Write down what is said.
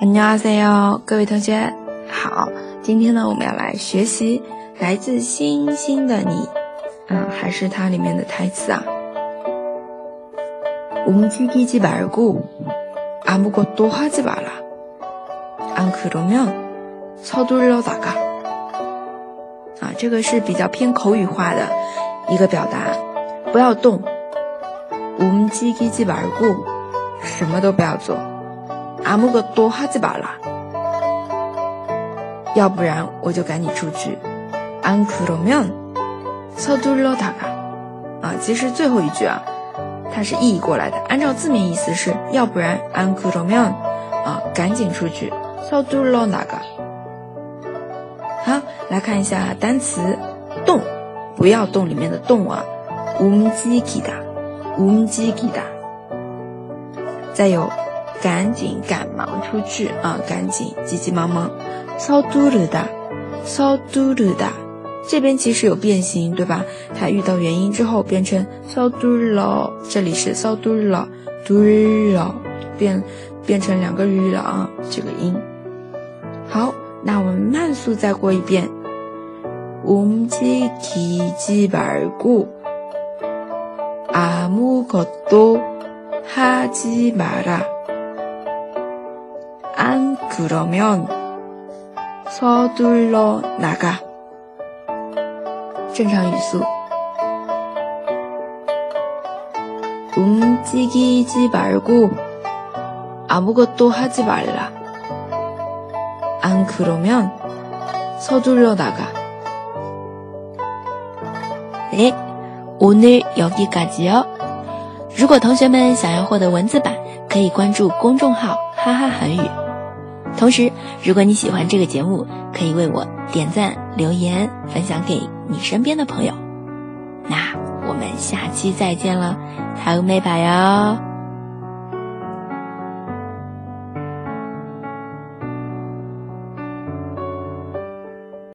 안녕하세요，各位同学好。今天呢，我们要来学习来自星星的你，嗯，还是它里面的台词啊。움직이지말고아무것도하지마라안그러면서둘러다가啊，这个是比较偏口语化的一个表达，不要动。움직이지말 고， 什么都不要做。 아무것도하지마 라。 要不然我就赶你出去。안그러면서둘러다가啊，其实最后一句啊，它是译过来的。按照字面意思是，要不然안그러면啊，赶紧出去。서둘러다가好，来看一下单词“动”，不要动里面的“动”啊。움직이 다， 움직이 다。 再有， 赶紧赶忙出去啊，赶紧急急忙忙。서두르 다， 서두르 다， 这边其实有变形，对吧？它遇到元音之后变成서두 러， 这里是서두 러， 두러变变成两个日了啊，这个音。好，那我们慢速再过一遍。움직이지말고아무것도하지마라 안그러면 서둘러 나가. 正常语速. 움직이지 말고 아무것도 하지 말라. 안 그러면 서둘러 나가. 네, 오늘 여기까지요. 如果同学们想要获得文字版，可以关注公众号“哈哈韩语”。 同时，如果你喜欢这个节目，可以为我点赞、留言、分享给你身边的朋友。那我们下期再见了，还有美吧哟。